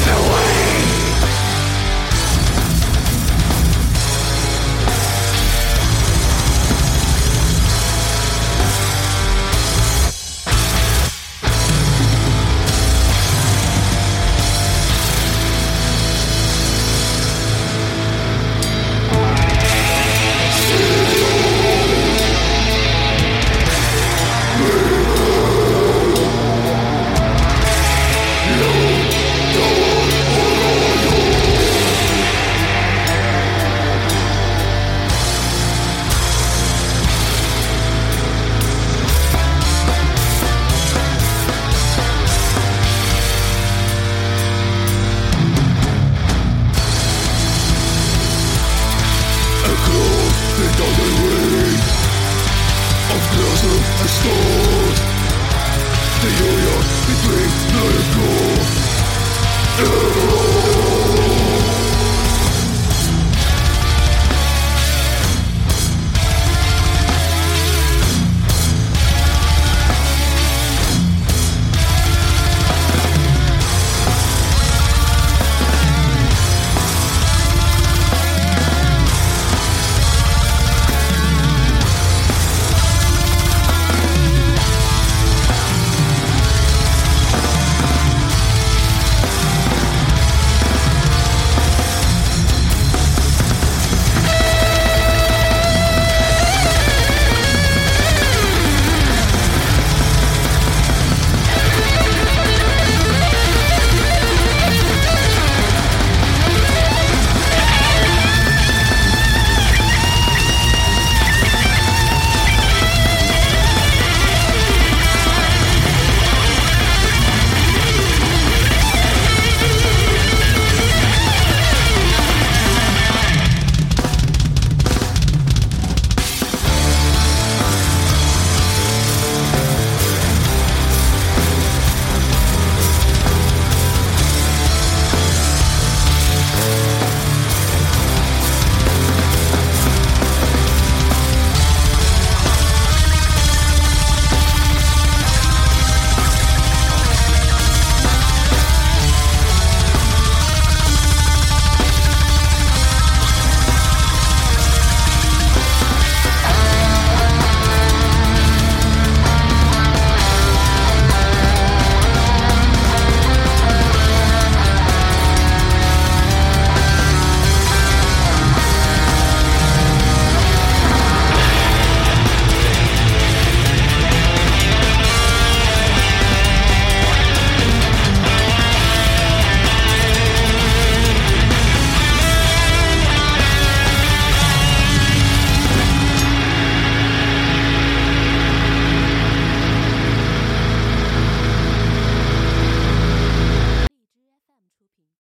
away. Det gör jag, mitt liv när det går